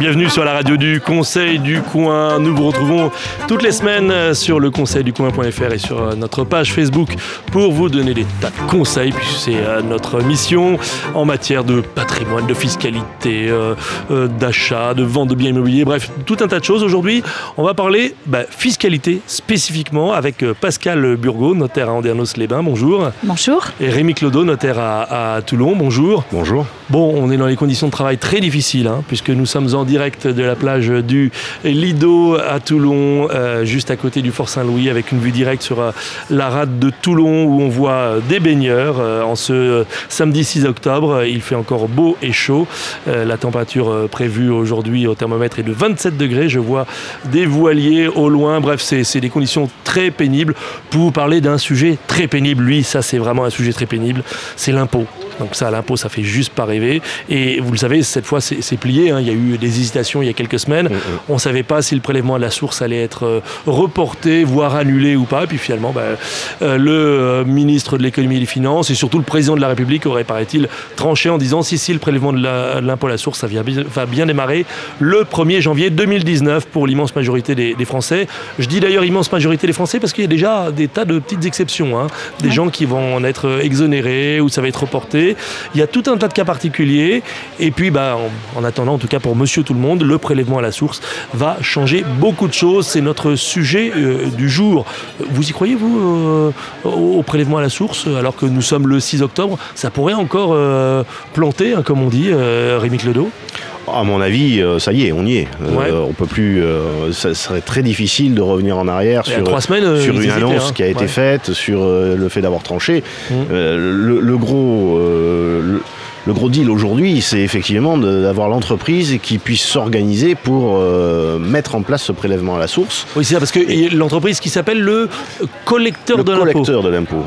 Bienvenue sur la radio du Conseil du Coin. Nous vous retrouvons toutes les semaines sur le conseilducoin.fr et sur notre page Facebook pour vous donner des tas de conseils, puisque c'est euh, notre mission en matière de patrimoine, de fiscalité, euh, euh, d'achat, de vente de biens immobiliers, bref, tout un tas de choses. Aujourd'hui, on va parler bah, fiscalité spécifiquement avec Pascal Burgot, notaire à Andernos-les-Bains. Bonjour. Bonjour. Et Rémi Clodo, notaire à, Toulon. Bonjour. Bonjour. Bon, on est dans les conditions de travail très difficiles, hein, puisque nous sommes en direct de la plage du Lido à Toulon, euh, juste à côté du Fort Saint-Louis, avec une vue directe sur euh, la rade de Toulon où on voit euh, des baigneurs en ce samedi 6 octobre. Il fait encore beau et chaud. la température prévue aujourd'hui au thermomètre est de 27 degrés. Je vois des voiliers au loin. Bref, c'est des conditions très pénibles pour vous parler d'un sujet très pénible. Lui, ça, c'est vraiment un sujet très pénible. C'est l'impôt. Donc ça, l'impôt, ça fait juste pas rêver. Et vous le savez, cette fois, c'est plié. Hein. Il y a eu des hésitations il y a quelques semaines. Mm, mm. On ne savait pas si le prélèvement à la source allait être euh, reporté, voire annulé ou pas. Et puis finalement, bah, euh, le euh, ministre de l'économie et des finances et surtout le président de la République aurait, paraît-il, tranché en disant si, si, le prélèvement de l'impôt à la source, ça va bien démarrer le 1er janvier 2019 pour l'immense majorité des, Français. Je dis d'ailleurs immense majorité des Français parce qu'il y a déjà des tas de petites exceptions. Hein. Des gens qui vont en être exonérés ou ça va être reporté. Il y a tout un tas de cas particuliers. Et puis, bah, en, attendant, en tout cas pour monsieur tout le monde, le prélèvement à la source va changer beaucoup de choses. C'est notre sujet euh, du jour. Vous y croyez, vous, euh, au prélèvement à la source, alors que nous sommes le 6 octobre? Ça pourrait encore euh, planter, hein, comme on dit, Rémi Clodo? À mon avis, ça y est, on y est. on peut plus. ça serait très difficile de revenir en arrière sur, sur une annonce hein. qui a été faite, sur le fait d'avoir tranché. Mmh. le, gros le gros deal aujourd'hui, c'est effectivement d'avoir l'entreprise qui puisse s'organiser pour euh, mettre en place ce prélèvement à la source. Oui, c'est ça, parce que l'entreprise qui s'appelle le collecteur de l'impôt. Collecteur de l'impôt.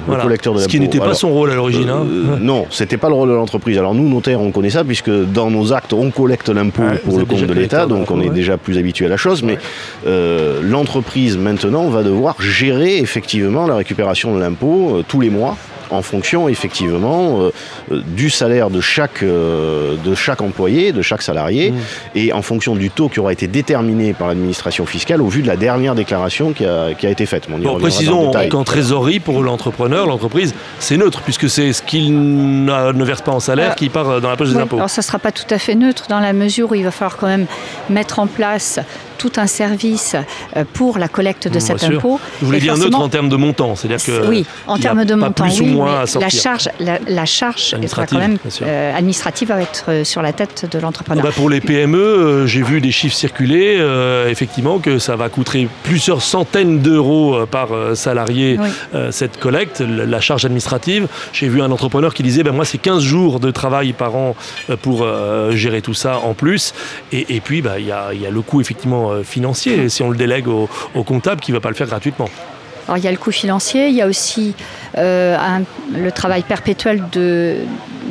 Ce qui n'était pas son rôle à l'origine. Hein. Euh, non, c'était pas le rôle de l'entreprise. Alors nous, notaires, on connaît ça, puisque dans nos actes, on collecte l'impôt pour le compte de l'État, donc on est déjà plus habitué à la chose. Mais euh, l'entreprise, maintenant, va devoir gérer effectivement la récupération de l'impôt tous les mois en fonction effectivement euh, du salaire de chaque, euh, de chaque employé, de chaque salarié, mmh. et en fonction du taux qui aura été déterminé par l'administration fiscale au vu de la dernière déclaration qui a, qui a été faite. bon, précisons qu'en trésorerie, pour l'entrepreneur, l'entreprise, c'est neutre, puisque c'est ce qu'il ne verse pas en salaire qui part dans la poche des impôts. Alors ça ne sera pas tout à fait neutre dans la mesure où il va falloir quand même mettre en place tout un service euh, pour la collecte de cet impôt. Vous voulez dire neutre en termes de montant, c'est-à-dire que oui, en termes de montant, plus ou moins à la charge, la, charge administrative, quand même euh, administrative va être euh, sur la tête de l'entrepreneur. Bah, pour les PME, j'ai vu des chiffres circuler, effectivement, que ça va coûter plusieurs centaines d'euros par salarié cette collecte, la charge administrative. J'ai vu un entrepreneur qui disait, ben moi c'est 15 jours de travail par an pour gérer tout ça en plus. Et, puis bah, il y, a, y a le coût effectivement euh, financier si on le délègue au, comptable qui ne va pas le faire gratuitement. Alors il y a le coût financier, il y a aussi euh, le travail perpétuel de,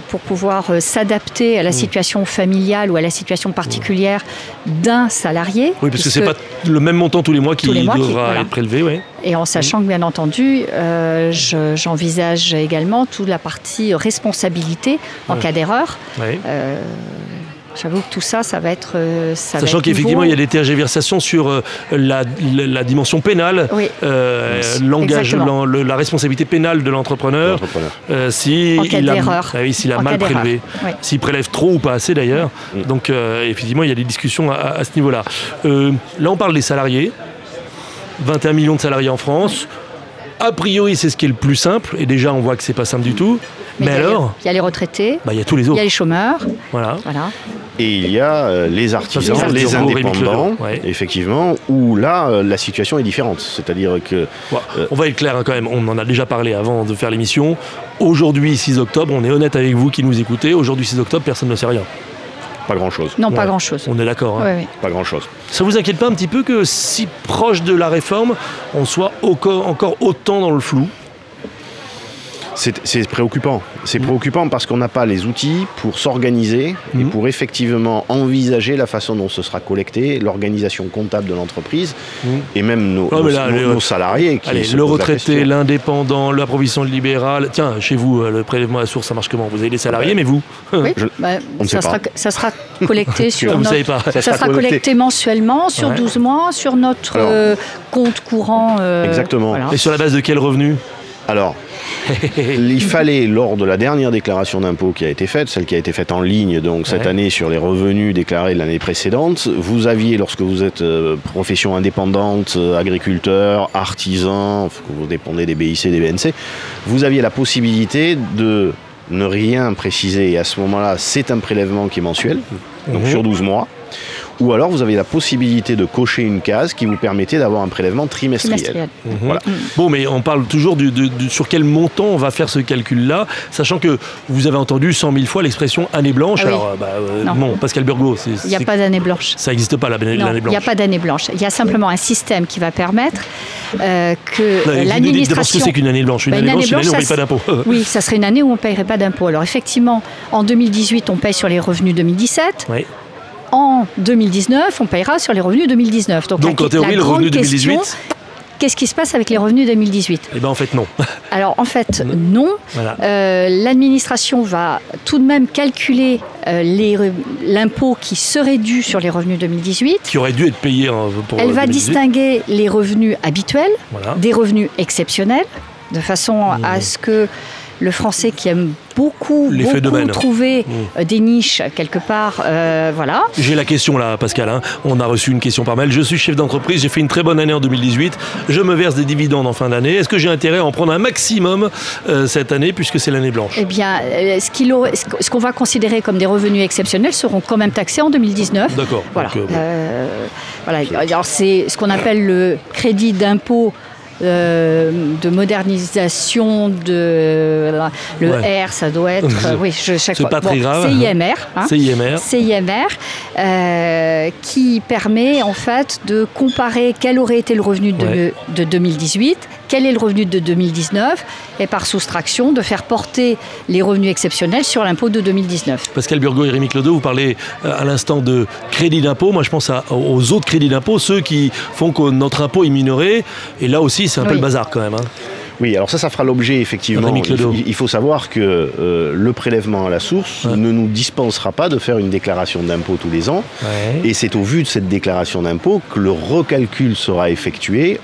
pour pouvoir euh, s'adapter à la mmh. situation familiale ou à la situation particulière d'un salarié. Oui, parce que ce n'est pas le même montant tous les mois qui devra être prélevé. Ouais. Et en sachant que, bien entendu, j'envisage également toute la partie responsabilité en cas d'erreur. J'avoue que tout ça, ça va être. Euh, Sachant qu'effectivement, il y a des tergiversations sur euh, la, dimension pénale, euh, la responsabilité pénale de l'entrepreneur. si en cas d'erreur. Ah s'il a mal prélevé. S'il prélève trop ou pas assez d'ailleurs. Mm. Donc, effectivement, il y a des discussions à, ce niveau-là. là, on parle des salariés. 21 millions de salariés en France. A priori, c'est ce qui est le plus simple. Et déjà, on voit que c'est pas simple du tout. Mais, alors Il y a les retraités. Bah, il y a tous les autres. Il y a les chômeurs. Voilà. voilà. Et il y a euh, les artisans, les indépendants, effectivement, où là, euh, la situation est différente. C'est-à-dire que... Euh, on va être clair hein, quand même, on en a déjà parlé avant de faire l'émission. Aujourd'hui, 6 octobre, on est honnête avec vous qui nous écoutez, aujourd'hui, 6 octobre, personne ne sait rien. Pas grand-chose. Non, pas grand-chose. On est d'accord. Hein. Pas grand-chose. Ça vous inquiète pas un petit peu que si proche de la réforme, on soit encore autant dans le flou C'est préoccupant. C'est mmh. préoccupant parce qu'on n'a pas les outils pour s'organiser et mmh. pour effectivement envisager la façon dont ce sera collecté, l'organisation comptable de l'entreprise mmh. et même nos, salariés. Qui le retraité, l'indépendant, la provision libérale. Tiens, chez vous, le prélèvement à la source, ça marche comment? Vous avez des salariés, mais vous? Oui. Bah, ça, sera, ça, sera, collecté sur notre, Ça, sera, collecté mensuellement sur 12 mois sur notre euh, compte courant. Euh, Exactement. Et sur la base de quel revenu alors, il fallait, lors de la dernière déclaration d'impôt qui a été faite, celle qui a été faite en ligne, donc cette année sur les revenus déclarés de l'année précédente, vous aviez, lorsque vous êtes euh, profession indépendante, agriculteur, artisan, vous dépendez des BIC, des BNC, vous aviez la possibilité de ne rien préciser. Et à ce moment-là, c'est un prélèvement qui est mensuel, donc mhm. sur 12 mois. Ou alors vous avez la possibilité de cocher une case qui vous permettait d'avoir un prélèvement trimestriel. Mhm. Voilà. Mhm. Bon, mais on parle toujours du, sur quel montant on va faire ce calcul-là, sachant que vous avez entendu 100 000 fois l'expression année blanche. Ah alors, bah, euh, non. Pascal Burgot, il n'y a pas d'année blanche. Ça n'existe pas l'année blanche. Il n'y a pas d'année blanche. Il y a simplement un système qui va permettre euh, que l'administration. Qu'est-ce que c'est qu'une année blanche Une, année, blanche, une année où on ne paye pas d'impôt. oui, ça serait une année où on ne paierait pas d'impôt. Alors effectivement, en 2018, on paye sur les revenus 2017. Oui en 2019, on payera sur les revenus 2019. Donc, Donc en théorie, le revenu 2018 Qu'est-ce qui se passe avec les revenus 2018 Eh bien, en fait, non. Alors, en fait, non. Euh, l'administration va tout de même calculer euh, l'impôt qui serait dû sur les revenus 2018. Qui aurait dû être payé pour Elle va distinguer les revenus habituels des revenus exceptionnels, de façon à ce que le français qui aime beaucoup, beaucoup trouver mmh. euh, des niches quelque part. Euh, voilà. J'ai la question là, Pascal. Hein. On a reçu une question par mail. Je suis chef d'entreprise, j'ai fait une très bonne année en 2018. Je me verse des dividendes en fin d'année. Est-ce que j'ai intérêt à en prendre un maximum euh, cette année puisque c'est l'année blanche? Eh bien, ce qu'on va considérer comme des revenus exceptionnels seront quand même taxés en 2019. D'accord. Voilà. voilà. Alors c'est ce qu'on appelle le crédit d'impôt euh, de modernisation de le R, ça doit être oui, je, chaque fois. Pas très grave. CIMR, hein, CIMR, CIMR euh, qui permet en fait de comparer quel aurait été le revenu de, de 2018 quel est le revenu de 2019 et par soustraction de faire porter les revenus exceptionnels sur l'impôt de 2019. Pascal Burgot et Rémi Clodo, vous parlez euh, à l'instant de crédit d'impôt. Moi, je pense aux autres crédits d'impôt, ceux qui font que notre impôt est minoré. Et là aussi, c'est un peu le bazar quand même. Hein. Oui, alors ça, ça fera l'objet effectivement. Il faut, savoir que euh, le prélèvement à la source ne nous dispensera pas de faire une déclaration d'impôt tous les ans. Et c'est au vu de cette déclaration d'impôt que le recalcul sera effectué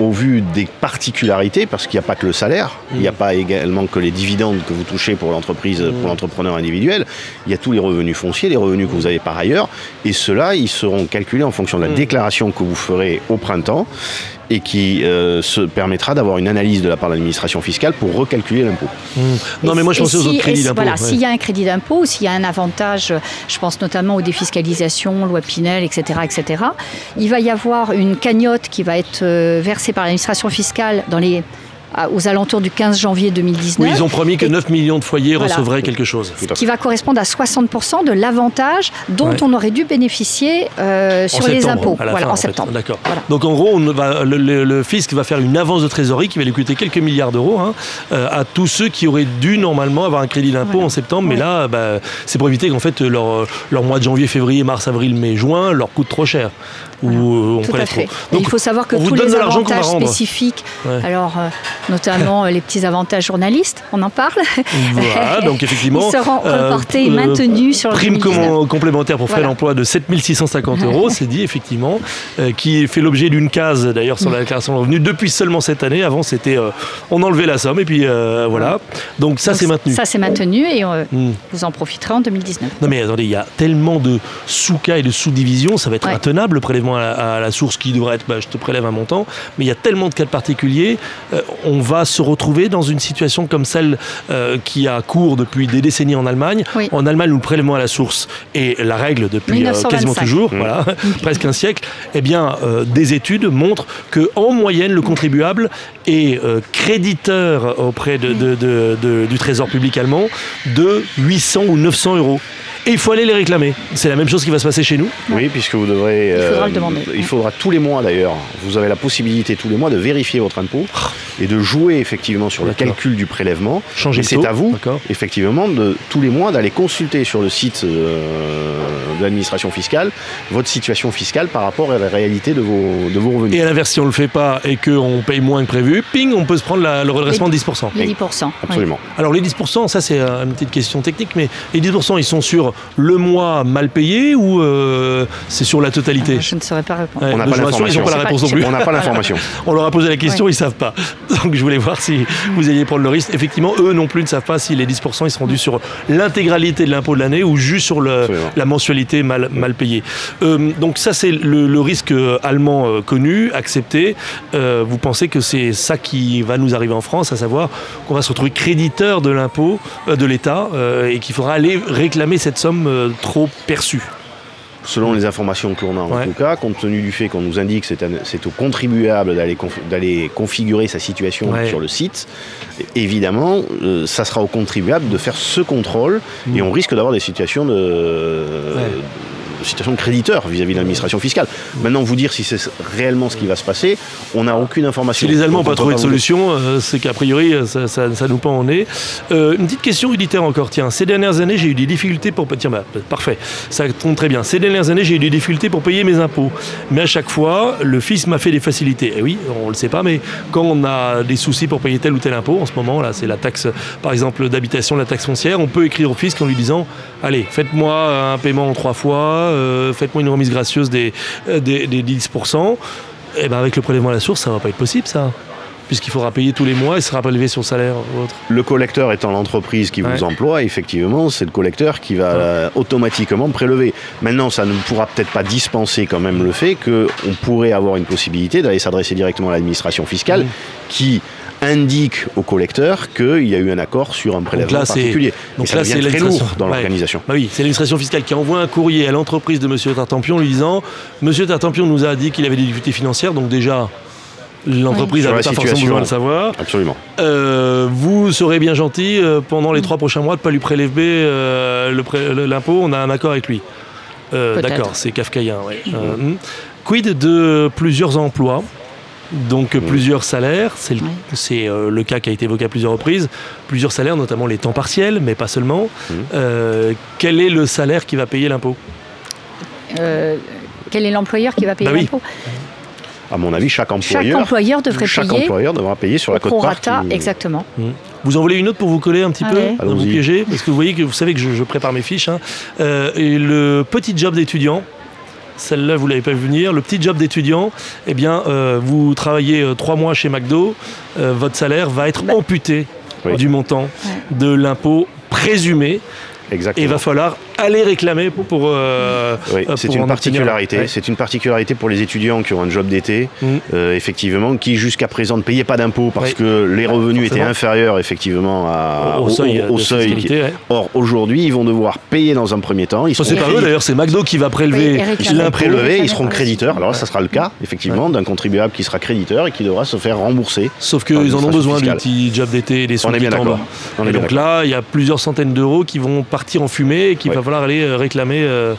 au vu des particularités, parce qu'il n'y a pas que le salaire, il n'y a mm. pas également que les dividendes que vous touchez pour l'entreprise, pour mm. l'entrepreneur individuel, il y a tous les revenus fonciers, les revenus que vous avez par ailleurs, et ceux-là, ils seront calculés en fonction de la mm. déclaration que vous ferez au printemps, et qui euh, se permettra d'avoir une analyse de la part de l'administration fiscale pour recalculer l'impôt. Mmh. Non, mais moi je pensais aux autres crédits d'impôt. Voilà, s'il y a un crédit d'impôt, s'il y a un avantage, je pense notamment aux défiscalisations, loi Pinel, etc., etc., il va y avoir une cagnotte qui va être euh, versée par l'administration fiscale dans les aux alentours du 15 janvier 2019. Oui, ils ont promis que 9 millions de foyers recevraient quelque chose. Qui va correspondre à 60% de l'avantage dont on aurait dû bénéficier euh, sur les impôts voilà, en, septembre. D'accord. Donc en gros, on va, le, fisc va faire une avance de trésorerie qui va lui coûter quelques milliards d'euros hein, euh, à tous ceux qui auraient dû normalement avoir un crédit d'impôt en septembre. Mais là, bah, c'est pour éviter qu'en fait leur, leur mois de janvier, février, mars, avril, mai, juin leur coûte trop cher. Ou on Tout à fait. Donc, il faut savoir que tous les avantages spécifiques, alors euh, notamment euh, les petits avantages journalistes, on en parle. Voilà, donc effectivement. Ils seront euh, reportés et maintenus sur le Prime complémentaire pour frais d'emploi de 7650 euros, c'est dit effectivement, qui fait l'objet d'une case d'ailleurs sur la déclaration de revenus depuis seulement cette année. Avant, c'était on enlevait la somme et puis voilà. Donc ça, c'est maintenu. Ça, c'est maintenu et hmm. vous en profiterez en 2019. Non mais attendez, il y a tellement de sous-cas et de sous-divisions, ça va être intenable le prélèvement à la, source qui devrait être bah, je te prélève un montant, mais il y a tellement de cas particuliers, euh, on va se retrouver dans une situation comme celle euh, qui a cours depuis des décennies en Allemagne. En Allemagne, où le prélèvement à la source est la règle depuis euh, quasiment toujours, mmh. voilà, presque un siècle. Eh bien, des études montrent que en moyenne, le contribuable est créditeur auprès de, du Trésor public allemand de 800 ou 900 euros. Et il faut aller les réclamer. C'est la même chose qui va se passer chez nous. Oui, puisque vous devrez. Il faudra euh, le demander. Il faudra tous les mois d'ailleurs. Vous avez la possibilité tous les mois de vérifier votre impôt et de jouer effectivement sur le calcul du prélèvement. Changer c'est à vous, D'accord. effectivement, de tous les mois d'aller consulter sur le site euh, de l'administration fiscale votre situation fiscale par rapport à la réalité de vos, de vos revenus. Et à l'inverse, si on le fait pas et qu'on paye moins que prévu, ping, on peut se prendre la- le redressement de 10%. Les 10%. oui. Absolument. Alors les 10%, ça c'est euh, une petite question technique, mais les 10% ils sont sur le mois mal payé ou euh, c'est sur la totalité Ah, Je ne saurais pas répondre. Ouais, On n'a pas vous rassure, ils n'ont pas la l'information. réponse non plus. On n'a pas l'information. On leur a posé la question, ils savent pas. Donc je voulais voir si vous alliez prendre le risque. Effectivement, eux non plus ne savent pas si les 10% ils seront dus sur l'intégralité de l'impôt de l'année ou juste sur le- la mensualité mal, mal payée. Euh, donc ça c'est le, le risque euh, allemand euh, connu, accepté. Euh, vous pensez que c'est ça qui va nous arriver en France, à savoir qu'on va se retrouver créditeur de l'impôt euh, de l'État euh, et qu'il faudra aller réclamer cette somme euh, trop perçue. Selon les informations que l'on a en Ouais. tout cas, compte tenu du fait qu'on nous indique que c'est au contribuable d'aller conf- d'aller configurer sa situation Ouais. sur le site, évidemment, euh, ça sera au contribuable de faire ce contrôle et on risque d'avoir des situations de, de situations de créditeur vis-à-vis de l'administration fiscale. Maintenant, vous dire si c'est réellement ce qui va se passer, on n'a aucune Si information. les Allemands n'ont pas trouvé de solution, euh, c'est qu'a priori, euh, ça, ça- ça nous pend en nez. Euh, une petite question unitaire encore. Tiens, ces dernières années, j'ai eu des difficultés pour... Tiens, bah, parfait, ça tombe très bien. Ces dernières années, j'ai eu des difficultés pour payer mes impôts. Mais à chaque fois, le fisc m'a fait des facilités. Et oui, on ne le sait pas, mais quand on a des soucis pour payer tel ou tel impôt, en ce moment, là, c'est la taxe, par exemple, d'habitation, la taxe foncière, on peut écrire au fisc en lui disant, allez, faites-moi un paiement en trois fois, euh, faites-moi une remise gracieuse des, euh, des, des 10%. Et ben avec le prélèvement à la source, ça va pas être possible, ça. Puisqu'il faudra payer tous les mois et sera prélevé sur le salaire ou autre. Le collecteur étant l'entreprise qui Ouais. vous emploie, effectivement, c'est le collecteur qui va euh, automatiquement prélever. Maintenant, ça ne pourra peut-être pas dispenser quand même le fait qu'on pourrait avoir une possibilité d'aller s'adresser directement à l'administration fiscale Mhm. qui indique au collecteur qu'il y a eu un accord sur un prélèvement là, c'est- particulier. donc Et là, c'est très lourd dans Ouais. l'organisation. Bah oui, c'est l'administration fiscale qui envoie un courrier à l'entreprise de M. Tartampion lui disant Monsieur Tartampion nous a dit qu'il avait des difficultés financières, donc déjà, l'entreprise la pas forcément besoin de le savoir. Absolument. Euh, vous serez bien gentil euh, pendant les trois prochains mois de ne pas lui prélever euh, l'impôt, on a un accord avec lui. Euh. D'accord, c'est kafkaïen. ouais. Euh, hmm. quid de plusieurs emplois donc euh, plusieurs salaires, c'est le, Oui. c'est, euh, le cas qui a été évoqué à plusieurs reprises, plusieurs salaires, notamment les temps partiels, mais pas seulement. Mhm. Euh, quel est le salaire qui va payer l'impôt? Euh, quel est l'employeur qui va payer Bah oui. l'impôt? À mon avis, chaque Chaque employeur, employeur devrait chaque payer employeur devra payer sur la cote part. prorata, qui- exactement. Vous en voulez une autre pour vous coller un petit peu, Allez. pour vous piéger Parce que vous voyez que vous savez que je, je prépare mes fiches. hein. Euh, et le petit job d'étudiant, celle-là vous l'avez pas vu venir, le petit job d'étudiant, eh bien, euh, vous travaillez euh, trois mois chez McDo, euh, votre salaire va être Bah. amputé Oui. du montant de l'impôt présumé. Et Exactement. il va falloir aller réclamer pour. euh, Oui, euh, c'est une particularité. Ouais. C'est une particularité pour les étudiants qui ont un job d'été, Mm. euh, effectivement, qui jusqu'à présent ne payaient pas d'impôts parce que les revenus étaient inférieurs, effectivement, à, Au seuil au de seuil. fiscalité, ouais. Or, aujourd'hui, ils vont devoir payer dans un premier temps. Seront c'est pas eux d'ailleurs, c'est McDo qui va prélever Ils l'impôt. prélevés, ils seront créditeurs. Alors là, ça sera le cas, effectivement, d'un contribuable qui sera créditeur et qui devra se faire rembourser. Sauf qu'ils en ont besoin du petit job d'été et des sous On est qui bien tombent. Et donc là, il y a plusieurs centaines d'euros qui vont partir en fumée et Ouais. va falloir aller euh, réclamer. euh,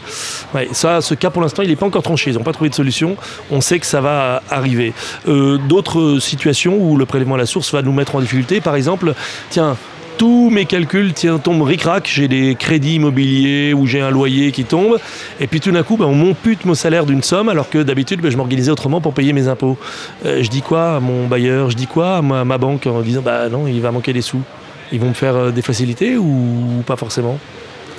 ça, ce cas pour l'instant, il n'est pas encore tranché. Ils n'ont pas trouvé de solution. On sait que ça va arriver. Euh, D'autres situations où le prélèvement à la source va nous mettre en difficulté, par exemple, tiens. Tous mes calculs tombent ric-rac, j'ai des crédits immobiliers ou j'ai un loyer qui tombe, et puis tout d'un coup, ben, on m'ampute mon salaire d'une somme alors que d'habitude, ben, je m'organisais autrement pour payer mes impôts. Je dis quoi à mon bailleur? Je dis quoi à ma, ma banque en disant bah non, il va manquer des sous Ils vont me faire des facilités ou pas forcément?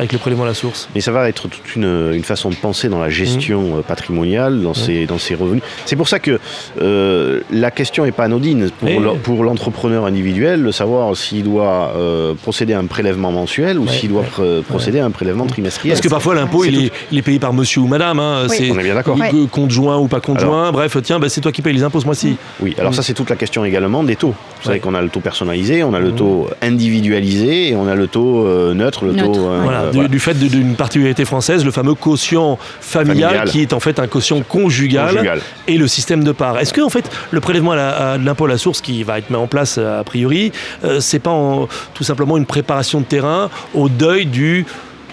Avec le prélèvement à la source Mais ça va être toute une, une façon de penser dans la gestion Mmh. euh, patrimoniale, dans, ses, dans ses revenus. C'est pour ça que euh, la question n'est pas anodine pour, le- pour l'entrepreneur individuel de savoir s'il doit euh, procéder à un prélèvement mensuel ou Ouais, s'il doit pr- procéder à un prélèvement trimestriel. Parce que parfois l'impôt il est, il est payé par monsieur ou madame, hein, Oui. On est bien d'accord. conjoint ou pas conjoint, bref, tiens, bah, c'est toi qui payes les impôts ce mois-ci. Oui, alors ça c'est toute la question également des taux. Vous savez Ouais. qu'on a le taux personnalisé, on a le Mhm. taux individualisé et on a le taux euh, neutre, le Neutre, taux... euh, Voilà, euh, du, du fait d'une particularité française, le fameux quotient familial, Familial. qui est en fait un quotient conjugal, Conjugal. et le système de part. Est-ce que en fait le prélèvement à l'impôt à la source qui va être mis en place a priori, euh, c'est pas en- tout simplement une préparation de terrain au deuil du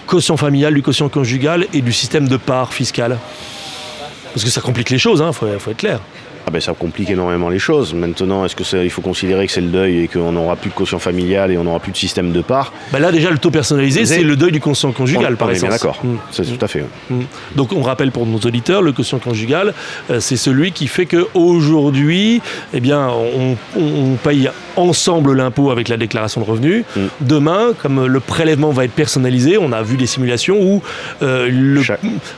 quotient familial, du quotient conjugal et du système de part fiscale Parce que ça complique les choses, il hein, faut, faut être clair. Ah ben, ça complique énormément les choses. Maintenant, est-ce qu'il faut considérer que c'est le deuil et qu'on n'aura plus de caution familiale et on n'aura plus de système de part? Ben Là, déjà, le taux personnalisé, c'est le deuil du quotient conjugal, par exemple. D'accord, mm. c'est tout à fait. Mm. Donc, on rappelle pour nos auditeurs, le quotient conjugal, euh, c'est celui qui fait qu'aujourd'hui, eh bien, on, on, paye ensemble l'impôt avec la déclaration de revenus. Mm. Demain, comme le prélèvement va être personnalisé, on a vu des simulations où euh,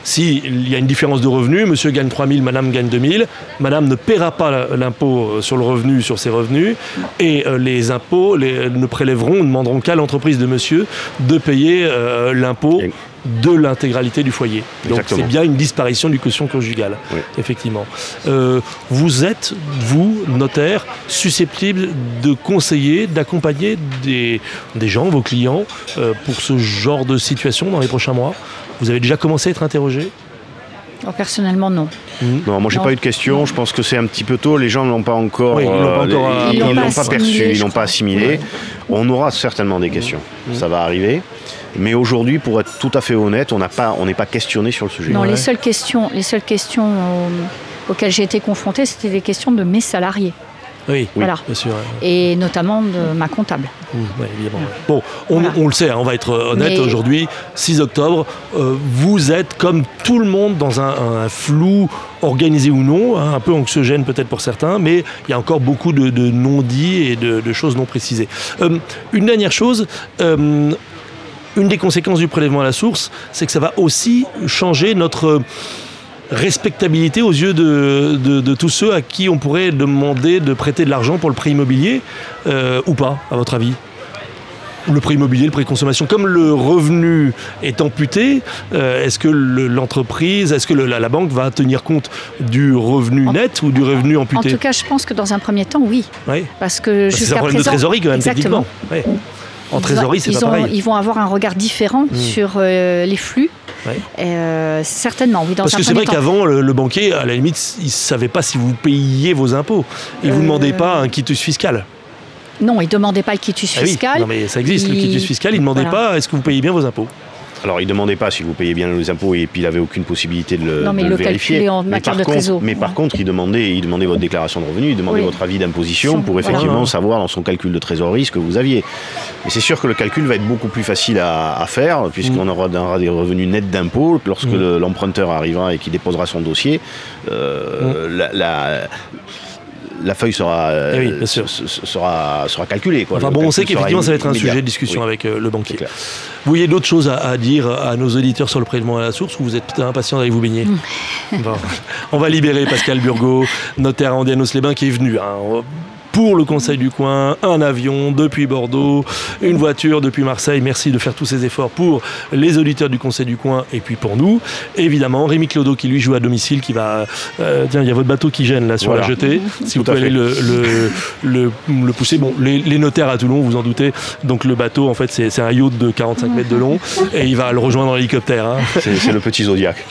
s'il y a une différence de revenus, monsieur gagne 3 000, madame gagne 2 000, madame ne paiera pas l'impôt sur le revenu sur ses revenus. Et euh, les impôts ne prélèveront, ne demanderont qu'à l'entreprise de monsieur de payer euh, l'impôt de l'intégralité du foyer. Donc c'est bien une disparition du quotient conjugal, effectivement. Euh, vous êtes, vous, notaire, susceptible de conseiller, d'accompagner des, des, gens, vos clients, pour ce genre de situation dans les prochains mois? Vous avez déjà commencé à être interrogé? Oh, personnellement, non. Mhm. Non, moi j'ai pas eu de questions. Je pense que c'est un petit peu tôt. Les gens ne l'ont pas encore. ils l'ont pas, perçu, ils l'ont pas assimilé. On aura certainement des questions. Mhm. Ça va arriver. Mais aujourd'hui, pour être tout à fait honnête, on n'a pas, on n'est pas questionné sur le sujet. Non, les seules questions, les seules questions euh, auxquelles j'ai été confrontée, c'était des questions de mes salariés. Oui, voilà. bien sûr. Et notamment de ma comptable. Mmh, évidemment. Bon, on, le sait, hein, on va être honnête aujourd'hui, 6 octobre, euh, vous êtes comme tout le monde dans un, flou organisé ou non, hein, un peu anxiogène peut-être pour certains, mais il y a encore beaucoup de, non-dits et de, choses non précisées. Euh, une dernière chose, euh, une des conséquences du prélèvement à la source, c'est que ça va aussi changer notre respectabilité aux yeux de, tous ceux à qui on pourrait demander de prêter de l'argent pour le prêt immobilier euh, ou pas, à votre avis? Le prêt immobilier, le prêt de consommation, comme le revenu est amputé, euh, est-ce que l'entreprise, est-ce que la, banque va tenir compte du revenu net ou du revenu amputé? En tout cas, je pense que dans un premier temps, oui. Parce que jusqu'à présent, de trésorerie quand même, techniquement. En trésorerie, c'est pas pareil. Ils vont avoir un regard différent hmm. sur euh, les flux euh, certainement, oui. Parce que c'est vrai qu'avant, le, banquier, à la limite, il ne savait pas si vous payiez vos impôts. Il ne vous demandait pas un quitus fiscal. Non, il ne demandait pas le quitus ah fiscal. Non, mais ça existe, le quitus fiscal. Il ne demandait pas est-ce que vous payez bien vos impôts? Alors, il ne demandait pas si vous payez bien les impôts et puis il n'avait aucune possibilité de le, non, mais le vérifier. En matière mais par, de contre, mais par contre, il demandait, il demandait votre déclaration de revenus, il demandait votre avis d'imposition pour effectivement savoir dans son calcul de trésorerie ce que vous aviez. Mais c'est sûr que le calcul va être beaucoup plus facile à, faire puisqu'on mm. aura, des revenus nets d'impôts lorsque mm. l'emprunteur arrivera et qu'il déposera son dossier. Euh, mm. la, la feuille sera, eh sera, sera calculée. Quoi. Enfin bon, on sait qu'effectivement, ça va être un sujet de discussion avec euh, le banquier. Vous voyez d'autres choses à, dire à nos auditeurs sur le prélèvement à la source ou vous êtes impatient d'aller vous baigner? On va libérer Pascal Burgot, notaire à Andianos-les-Bains, qui est venu. Hein pour le Conseil du Coin, un avion depuis Bordeaux, une voiture depuis Marseille. Merci de faire tous ces efforts pour les auditeurs du Conseil du Coin et puis pour nous. Évidemment, Rémi Clodo qui lui joue à domicile, qui va... Euh, tiens, il y a votre bateau qui gêne là sur la jetée. Si vous pouvez aller le, le, le, pousser. Bon, les, notaires à Toulon, vous en doutez. Donc le bateau, en fait, c'est un yacht de 45 mètres de long et il va le rejoindre en hélicoptère. Hein. C'est le petit Zodiac.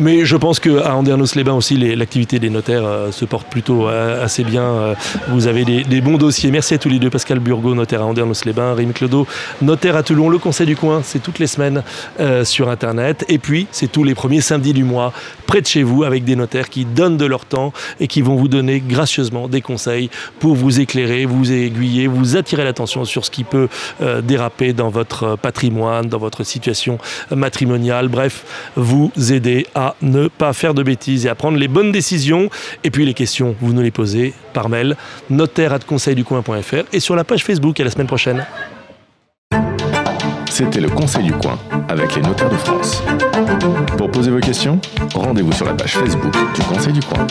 Mais je pense qu'à Andernos-les-Bains aussi, l'activité des notaires euh, se porte plutôt euh, assez bien vous avez des, bons dossiers. Merci à tous les deux. Pascal Burgot, notaire à Andernos-les-Bains, Rémi Clodo, notaire à Toulon. Le Conseil du Coin, c'est toutes les semaines euh, sur Internet. Et puis, c'est tous les premiers samedis du mois, près de chez vous, avec des notaires qui donnent de leur temps et qui vont vous donner gracieusement des conseils pour vous éclairer, vous aiguiller, vous attirer l'attention sur ce qui peut euh, déraper dans votre patrimoine, dans votre situation matrimoniale. Bref, vous aider à ne pas faire de bêtises et à prendre les bonnes décisions. Et puis, les questions, vous nous les posez par mail notaire et sur la page Facebook. À la semaine prochaine. C'était le Conseil du Coin avec les notaires de France. Pour poser vos questions, rendez-vous sur la page Facebook du Conseil du Coin.